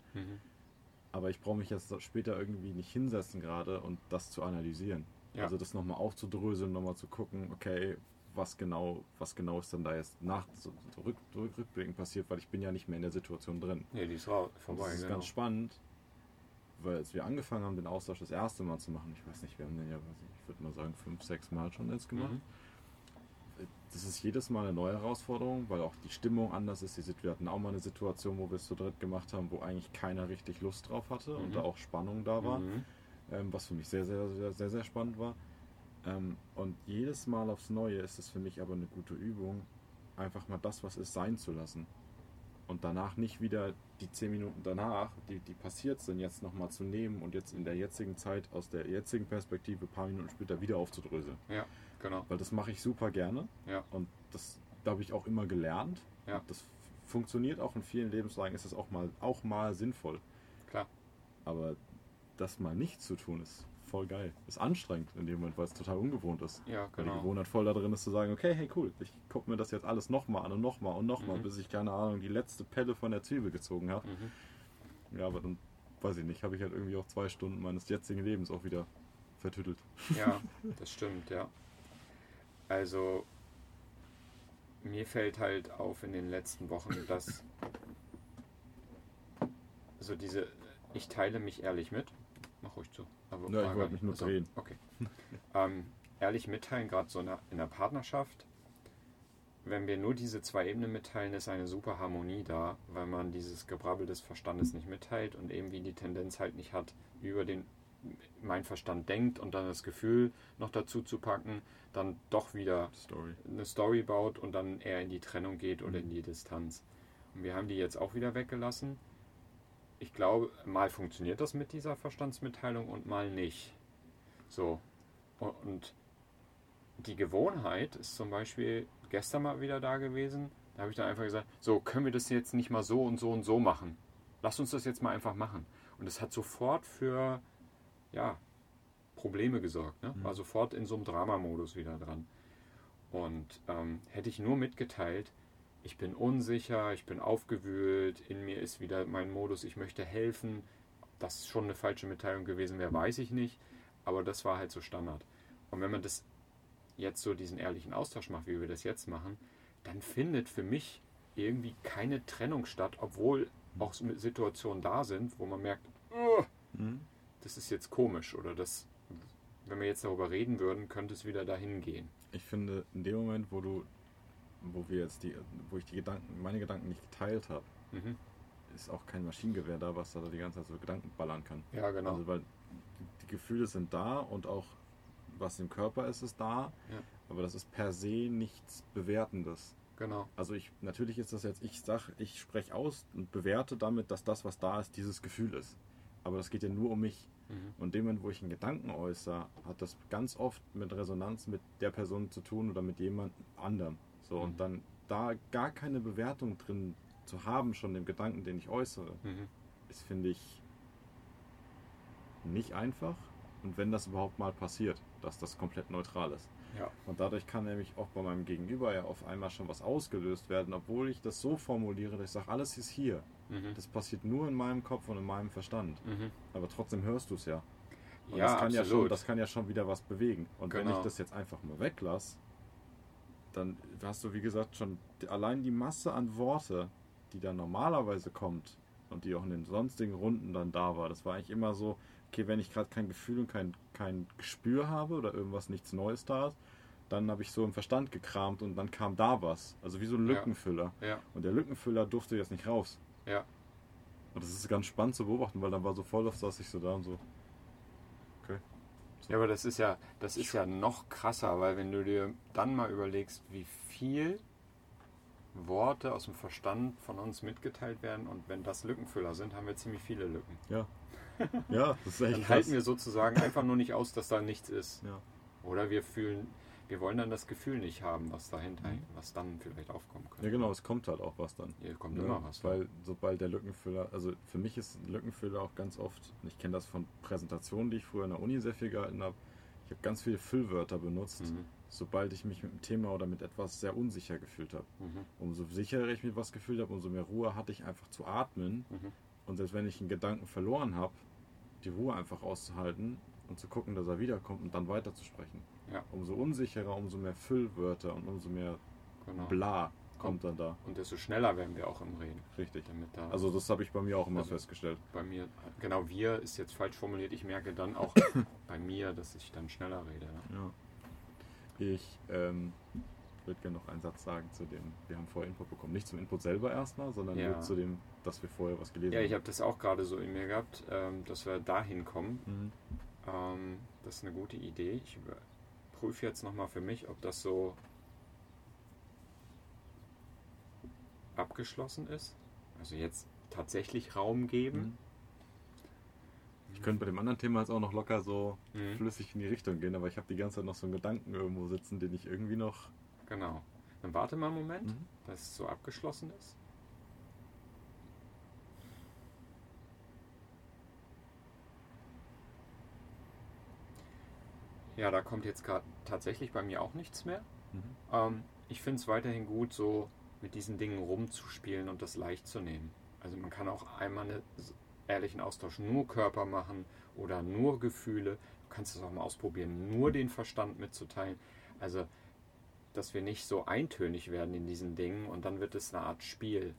Aber ich brauche mich jetzt später irgendwie nicht hinsetzen gerade und das zu analysieren. Ja. Also das nochmal aufzudröseln, nochmal zu gucken, okay, was genau, was genau ist denn da jetzt nach so, so rück, rück, rückblickend passiert, weil ich bin ja nicht mehr in der Situation drin. Nee, die ist raus, Und vorbei. das ist genau. ganz spannend, weil als wir angefangen haben, den Austausch das erste Mal zu machen, ich weiß nicht, wir haben den ja, ich würde mal sagen, fünf, sechs Mal schon jetzt gemacht. Mhm. Das ist jedes Mal eine neue Herausforderung, weil auch die Stimmung anders ist. Wir hatten auch mal eine Situation, wo wir es zu dritt gemacht haben, wo eigentlich keiner richtig Lust drauf hatte und Mhm. da auch Spannung da war, Mhm. ähm, was für mich sehr, sehr, sehr, sehr, sehr spannend war. Ähm, und jedes Mal aufs Neue ist es für mich aber eine gute Übung, einfach mal das, was ist, sein zu lassen. Und danach nicht wieder die zehn Minuten danach, die, die passiert sind, jetzt nochmal zu nehmen und jetzt in der jetzigen Zeit, aus der jetzigen Perspektive, ein paar Minuten später wieder aufzudröseln. Ja, genau. Weil das mache ich super gerne. Ja. Und das, da habe ich auch immer gelernt. Ja. Und das funktioniert auch in vielen Lebenslagen, ist das auch mal, auch mal sinnvoll. Klar. Aber das mal nicht zu tun, ist voll geil. Ist anstrengend in dem Moment, weil es total ungewohnt ist. Ja, Weil die genau. Gewohnheit voll da drin ist zu sagen, okay, hey cool, ich gucke mir das jetzt alles nochmal an und nochmal und nochmal, Mhm. bis ich, keine Ahnung, die letzte Pelle von der Zwiebel gezogen habe. Mhm. Ja, aber dann, weiß ich nicht, habe ich halt irgendwie auch zwei Stunden meines jetzigen Lebens auch wieder vertüttelt. Ja, *laughs* das stimmt, ja. Also, mir fällt halt auf in den letzten Wochen, dass so diese, ich teile mich ehrlich mit. Mach ruhig zu. Aber Ja, ich wollte mich nur drehen. Okay. *laughs* ähm, ehrlich mitteilen, gerade so in der, in der Partnerschaft, wenn wir nur diese zwei Ebenen mitteilen, ist eine super Harmonie da, weil man dieses Gebrabbel des Verstandes nicht mitteilt und irgendwie die Tendenz halt nicht hat, über den mein Verstand denkt und dann das Gefühl noch dazu zu packen, dann doch wieder Story. eine Story baut und dann eher in die Trennung geht oder in die Distanz. Und wir haben die jetzt auch wieder weggelassen. Ich glaube, mal funktioniert das mit dieser Verstandsmitteilung und mal nicht. So. Und- Und die Gewohnheit ist zum Beispiel gestern mal wieder da gewesen. Da habe ich dann einfach gesagt, so können wir das jetzt nicht mal so und so und so machen. Lass uns das jetzt mal einfach machen. Und es hat sofort für, ja, Probleme gesorgt. Ne? War sofort in so einem Dramamodus wieder dran. Und ähm, hätte ich nur mitgeteilt, ich bin unsicher, ich bin aufgewühlt, in mir ist wieder mein Modus, ich möchte helfen. Das schon eine falsche Mitteilung gewesen wäre, weiß ich nicht. Aber das war halt so Standard. Und wenn man das jetzt so diesen ehrlichen Austausch macht, wie wir das jetzt machen, dann findet für mich irgendwie keine Trennung statt, obwohl auch Situationen da sind, wo man merkt, "Oh, Mhm. Das ist jetzt komisch oder das, wenn wir jetzt darüber reden würden, könnte es wieder dahin gehen. Ich finde, in dem Moment, wo du, wo wir jetzt die, wo ich die Gedanken, meine Gedanken nicht geteilt habe, Mhm. ist auch kein Maschinengewehr da, was da die ganze Zeit so Gedanken ballern kann. Ja, genau. Also weil die, Gefühle sind da und auch was im Körper ist, ist da, Ja. aber das ist per se nichts Bewertendes. genau. Also ich natürlich ist das jetzt, ich sag, ich spreche aus und bewerte damit, dass das, was da ist, dieses Gefühl ist. Aber das geht ja nur um mich. Mhm. Und dem Moment, wo ich einen Gedanken äußere, hat das ganz oft mit Resonanz mit der Person zu tun oder mit jemand anderem. So, Mhm. und dann da gar keine Bewertung drin zu haben, schon dem Gedanken, den ich äußere, Mhm. ist, finde ich, nicht einfach. Und wenn das überhaupt mal passiert, dass das komplett neutral ist. Ja. Und dadurch kann nämlich auch bei meinem Gegenüber ja auf einmal schon was ausgelöst werden, obwohl ich das so formuliere, dass ich sage, alles ist hier. Mhm. Das passiert nur in meinem Kopf und in meinem Verstand. Mhm. Aber trotzdem hörst du es ja. Und Ja, das, kann ja schon, absolut. das kann ja schon wieder was bewegen. Und wenn Genau. ich das jetzt einfach mal weglasse, dann hast du, wie gesagt, schon allein die Masse an Worte, die dann normalerweise kommt und die auch in den sonstigen Runden dann da war. Das war eigentlich immer so, okay, wenn ich gerade kein Gefühl und kein, kein Gespür habe oder irgendwas nichts Neues da ist, dann habe ich so im Verstand gekramt und dann kam da was. Also wie so ein Ja. Lückenfüller. Ja, Und der Lückenfüller durfte jetzt nicht raus. Ja. Und das ist ganz spannend zu beobachten, weil dann war so voll oft, saß ich so da und so. Okay. Ja, aber das ist ja, das ist ja noch krasser, weil wenn du dir dann mal überlegst, wie viel Worte aus dem Verstand von uns mitgeteilt werden und wenn das Lückenfüller sind, haben wir ziemlich viele Lücken. Ja. *laughs* Ja, das ist echt Dann halten wir sozusagen einfach nur nicht aus, dass da nichts ist. Ja. Oder wir fühlen, wir wollen dann das Gefühl nicht haben, was dahinter, Mhm. was dann vielleicht aufkommen könnte. ja, genau, es kommt halt auch was dann. Hier kommt Ja, immer was. Weil sobald der Lückenfüller, also für mich ist ein Lückenfüller auch ganz oft, und ich kenne das von Präsentationen, die ich früher in der Uni sehr viel gehalten habe, ich habe ganz viele Füllwörter benutzt, Mhm. sobald ich mich mit dem Thema oder mit etwas sehr unsicher gefühlt habe. Mhm. Umso sicherer ich mit was gefühlt habe, umso mehr Ruhe hatte ich einfach zu atmen. Mhm. Und selbst wenn ich einen Gedanken verloren habe, die Ruhe einfach auszuhalten und zu gucken, dass er wiederkommt und dann weiterzusprechen. Ja. Umso unsicherer, umso mehr Füllwörter und umso mehr Genau. Bla kommt dann da. Und desto schneller werden wir auch im Reden. Richtig. Damit da Also das habe ich bei mir auch immer Also- festgestellt. bei mir, genau wir ist jetzt falsch formuliert, ich merke dann auch *coughs* bei mir, dass ich dann schneller rede. Ne? Ja. Ich ähm, würde gerne noch einen Satz sagen zu dem, wir haben vorher Input bekommen. Nicht zum Input selber erstmal, sondern Ja. zu dem, dass wir vorher was gelesen Ja, ich haben. habe das auch gerade so in mir gehabt, ähm, dass wir dahin kommen. Mhm. Ähm, das ist eine gute Idee. Ich prüfe jetzt nochmal für mich, ob das so abgeschlossen ist. Also jetzt tatsächlich Raum geben. Mhm. Ich könnte bei dem anderen Thema jetzt auch noch locker so Mhm. flüssig in die Richtung gehen, aber ich habe die ganze Zeit noch so einen Gedanken irgendwo sitzen, den ich irgendwie noch. Genau. Dann warte mal einen Moment, Mhm. dass es so abgeschlossen ist. Ja, da kommt jetzt gerade tatsächlich bei mir auch nichts mehr. Mhm. Ähm, ich finde es weiterhin gut, so mit diesen Dingen rumzuspielen und das leicht zu nehmen. Also man kann auch einmal einen ehrlichen Austausch nur Körper machen oder nur Gefühle. Du kannst es auch mal ausprobieren, nur den Verstand mitzuteilen. Also, dass wir nicht so eintönig werden in diesen Dingen und dann wird es eine Art Spiel.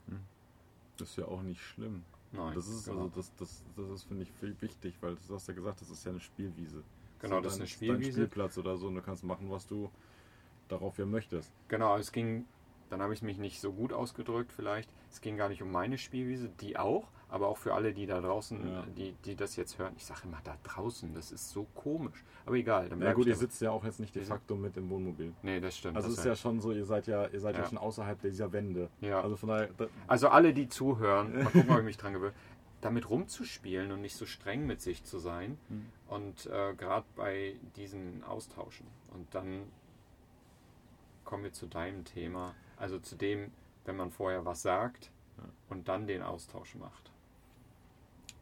Das ist ja auch nicht schlimm. Nein, das ist genau. also das, das, das ist finde ich viel wichtig, weil du hast ja gesagt, das ist ja eine Spielwiese. Genau, das ist dein- eine Spielwiese. Dein Spielplatz oder so und du kannst machen, was du darauf ja möchtest. Genau, es ging, dann habe ich mich nicht so gut ausgedrückt vielleicht. Es ging gar nicht um meine Spielwiese, die auch, aber auch für alle, die da draußen, Ja. die, die das jetzt hören. Ich sage immer da draußen, das ist so komisch. Aber egal, dann Ja gut, ihr sitzt ja auch jetzt nicht de facto mit im Wohnmobil. Nee, das stimmt. Also es ist ja schon so, ihr seid ja, ihr seid ja, Ja. schon außerhalb dieser Wände. Ja. Also von daher, da, Also alle, die zuhören, mal gucken, ob ich mich dran gewöhne, damit rumzuspielen und nicht so streng mit sich zu sein. Mhm. Und äh, gerade bei diesen Austauschen. Und dann kommen wir zu deinem Thema. Also zu dem, wenn man vorher was sagt Ja. und dann den Austausch macht.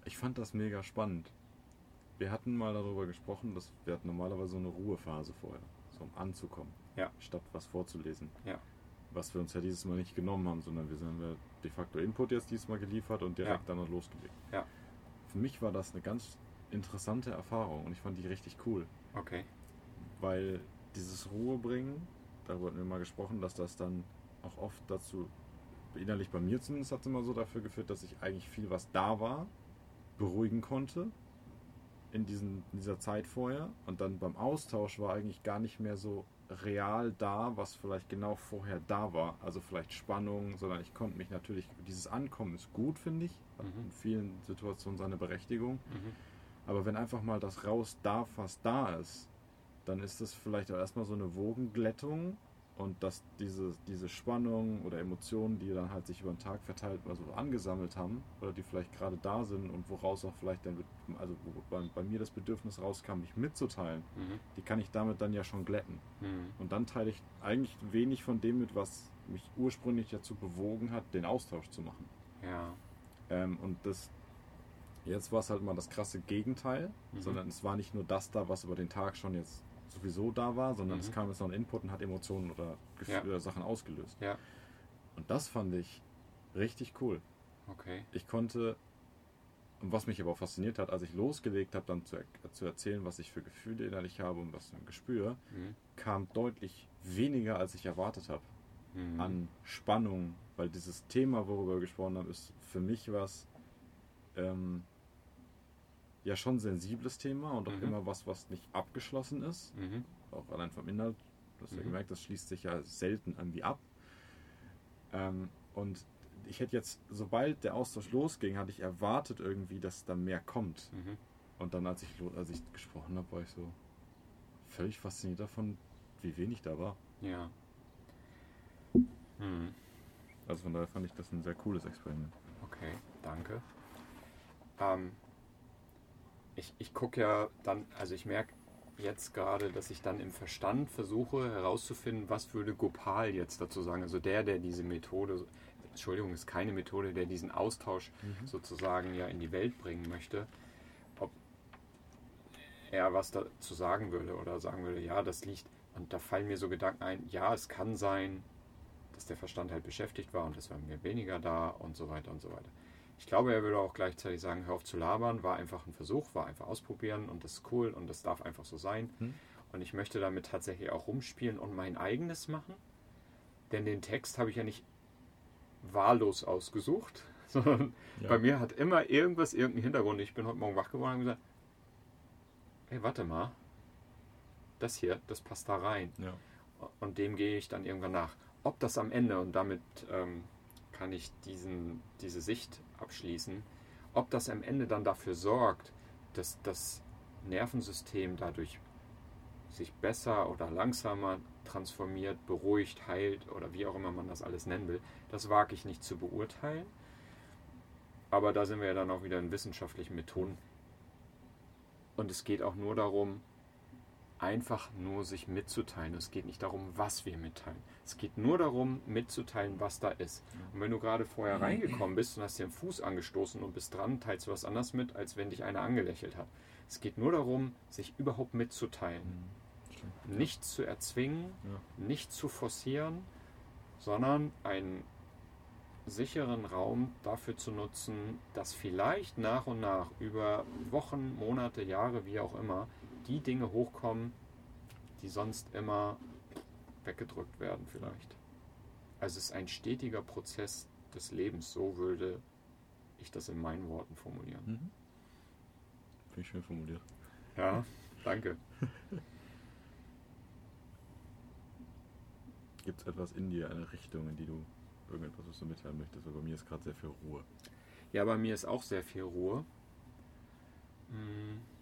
ich fand das mega spannend. wir hatten mal darüber gesprochen, dass wir hatten normalerweise so eine Ruhephase vorher, so um anzukommen, Ja. statt was vorzulesen. Ja. Was wir uns ja dieses Mal nicht genommen haben, sondern wir sind wir de facto Input jetzt diesmal geliefert und direkt Ja. dann losgelegt. Ja. Für mich war das eine ganz interessante Erfahrung und ich fand die richtig cool, Okay. weil dieses Ruhe bringen, darüber hatten wir mal gesprochen, dass das dann auch oft dazu, innerlich bei mir zumindest hat es immer so dafür geführt, dass ich eigentlich viel, was da war, beruhigen konnte in, diesen, in dieser Zeit vorher und dann beim Austausch war eigentlich gar nicht mehr so real da, was vielleicht genau vorher da war. Also vielleicht Spannung, sondern ich konnte mich natürlich, dieses Ankommen ist gut, finde ich, hat Mhm. in vielen Situationen seine Berechtigung. Mhm. Aber wenn einfach mal das raus darf, was da ist, dann ist das vielleicht auch erstmal so eine Wogenglättung und dass diese, diese Spannung oder Emotionen, die dann halt sich über den Tag verteilt, also angesammelt haben oder die vielleicht gerade da sind und woraus auch vielleicht dann, also wo bei, bei mir das Bedürfnis rauskam, mich mitzuteilen, Mhm. die kann ich damit dann ja schon glätten. Mhm. Und dann teile ich eigentlich wenig von dem mit, was mich ursprünglich dazu bewogen hat, den Austausch zu machen. Ja. Ähm, und das jetzt war es halt mal das krasse Gegenteil, Mhm. sondern es war nicht nur das da, was über den Tag schon jetzt sowieso da war, sondern Mhm. es kam jetzt noch ein Input und hat Emotionen oder Gefühle Ja. oder Sachen ausgelöst. Ja. Und das fand ich richtig cool. Okay. Ich konnte, und was mich aber auch fasziniert hat, als ich losgelegt habe, dann zu, er zu erzählen, was ich für Gefühle innerlich habe und was für ein Gespür, Mhm. kam deutlich weniger, als ich erwartet habe Mhm. an Spannung, weil dieses Thema, worüber wir gesprochen haben, ist für mich was ähm, ja schon sensibles Thema und auch Mhm. immer was, was nicht abgeschlossen ist, Mhm. auch allein vom Inhalt. Du hast ja Mhm. gemerkt, das schließt sich ja selten irgendwie ab. Ähm, und ich hätte jetzt, sobald der Austausch losging, hatte ich erwartet irgendwie, dass da mehr kommt. Mhm. Und dann, als ich, als ich gesprochen habe, war ich so völlig fasziniert davon, wie wenig da war. Ja. Mhm. Also von daher fand ich das ein sehr cooles Experiment. Okay, danke. Ähm, ich ich gucke ja dann, also ich merke jetzt gerade, dass ich dann im Verstand versuche herauszufinden, was würde Gopal jetzt dazu sagen. Also der, der diese Methode, Entschuldigung, ist keine Methode, der diesen Austausch sozusagen ja in die Welt bringen möchte, ob er was dazu sagen würde oder sagen würde, ja, das liegt, und da fallen mir so Gedanken ein, ja, es kann sein, dass der Verstand halt beschäftigt war und es war mir weniger da und so weiter und so weiter. Ich glaube, er würde auch gleichzeitig sagen, hör auf zu labern, war einfach ein Versuch, war einfach ausprobieren und das ist cool und das darf einfach so sein. Hm. Und ich möchte damit tatsächlich auch rumspielen und mein eigenes machen. Denn den Text habe ich ja nicht wahllos ausgesucht, *laughs* sondern Ja. bei mir hat immer irgendwas irgendeinen Hintergrund. Ich bin heute Morgen wach geworden und gesagt, hey, warte mal, das hier, das passt da rein. Ja. Und dem gehe ich dann irgendwann nach. Ob das am Ende, und damit ähm, kann ich diesen, diese Sicht abschließen, ob das am Ende dann dafür sorgt, dass das Nervensystem dadurch sich besser oder langsamer transformiert, beruhigt, heilt oder wie auch immer man das alles nennen will, das wage ich nicht zu beurteilen. Aber da sind wir ja dann auch wieder in wissenschaftlichen Methoden. Und es geht auch nur darum, einfach nur sich mitzuteilen. Es geht nicht darum, was wir mitteilen. Es geht nur darum, mitzuteilen, was da ist. Und wenn du gerade vorher reingekommen bist und hast dir den Fuß angestoßen und bist dran, teilst du was anderes mit, als wenn dich einer angelächelt hat. Es geht nur darum, sich überhaupt mitzuteilen. Stimmt. Nichts zu erzwingen, Ja. nicht zu forcieren, sondern einen sicheren Raum dafür zu nutzen, dass vielleicht nach und nach über Wochen, Monate, Jahre, wie auch immer, die Dinge hochkommen, die sonst immer weggedrückt werden vielleicht. Also es ist ein stetiger Prozess des Lebens, so würde ich das in meinen Worten formulieren. Mhm. Finde ich schön formuliert. Ja, danke. Gibt es etwas in dir, eine Richtung, in die du irgendetwas, was du mitteilen möchtest? Weil bei mir ist gerade sehr viel Ruhe. Ja, bei mir ist auch sehr viel Ruhe. Mm.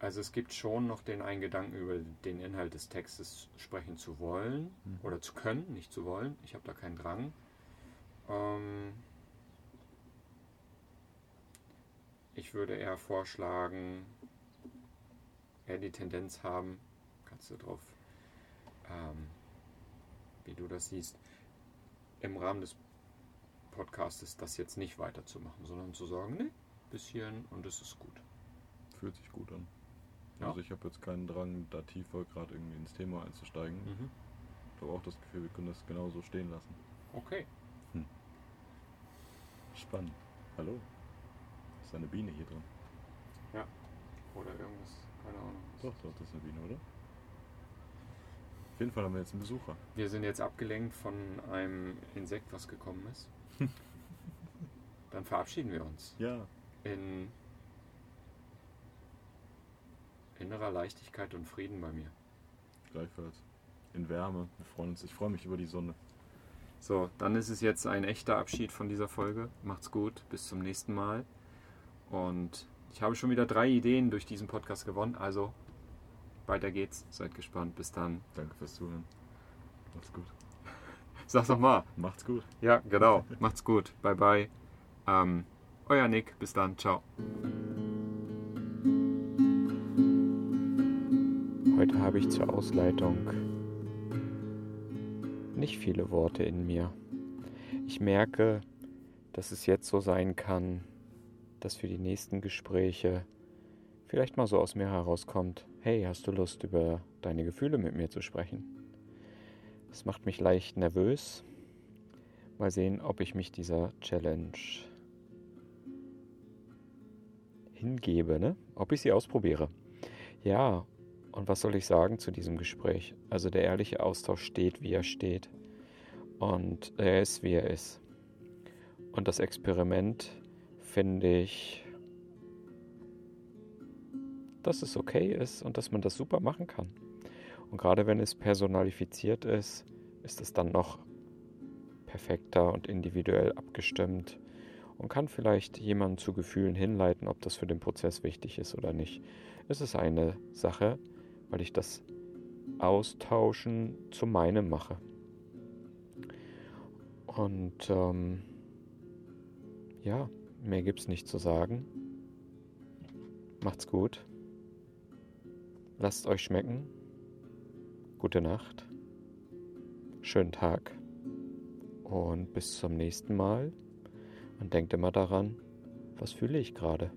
Also es gibt schon noch den einen Gedanken über den Inhalt des Textes sprechen zu wollen Mhm. oder zu können, nicht zu wollen. Ich habe da keinen Drang. Ähm ich würde eher vorschlagen, eher die Tendenz haben, kannst du drauf, ähm, wie du das siehst, im Rahmen des Podcastes das jetzt nicht weiterzumachen, sondern zu sagen, ne, bis hierhin und es ist gut. Fühlt sich gut an. Ja. Also ich habe jetzt keinen Drang, da tiefer gerade irgendwie ins Thema einzusteigen. Mhm. Ich habe auch das Gefühl, wir können das genauso stehen lassen. Okay. Spannend. Hallo. Ist eine Biene hier drin? Oder irgendwas, keine Ahnung. Doch, doch, das ist eine Biene, oder? Auf jeden Fall haben wir jetzt einen Besucher. Wir sind jetzt abgelenkt von einem Insekt, was gekommen ist. *laughs* Dann verabschieden wir uns Ja, in innerer Leichtigkeit und Frieden bei mir. gleichfalls. In Wärme. Wir freuen uns. Ich freue mich über die Sonne. So, dann ist es jetzt ein echter Abschied von dieser Folge. Macht's gut, bis zum nächsten Mal. Und ich habe schon wieder drei Ideen durch diesen Podcast gewonnen. Also, weiter geht's. Seid gespannt. Bis dann. Danke fürs Zuhören. Macht's gut. *laughs* Sag's doch mal. Macht's gut. Ja, genau. Macht's gut. Bye, bye. Ähm, euer Nick. Bis dann. Ciao. Heute habe ich zur Ausleitung nicht viele Worte in mir. Ich merke, dass es jetzt so sein kann, dass für die nächsten Gespräche vielleicht mal so aus mir herauskommt, hey, hast du Lust über deine Gefühle mit mir zu sprechen? Das macht mich leicht nervös. Mal sehen, ob ich mich dieser Challenge hingebe, ne? Ob ich sie ausprobiere. Ja, und was soll ich sagen zu diesem Gespräch? Also der ehrliche Austausch steht, wie er steht. Und er ist, wie er ist. Und das Experiment finde ich, dass es okay ist und dass man das super machen kann. Und gerade wenn es personalifiziert ist, ist es dann noch perfekter und individuell abgestimmt und kann vielleicht jemanden zu Gefühlen hinleiten, ob das für den Prozess wichtig ist oder nicht. Es ist eine Sache, weil ich das Austauschen zu meinem mache. Und ähm, ja, mehr gibt es nicht zu sagen. Macht's gut. Lasst euch schmecken. Gute Nacht. Schönen Tag. Und bis zum nächsten Mal. Und denkt immer daran, was fühle ich gerade?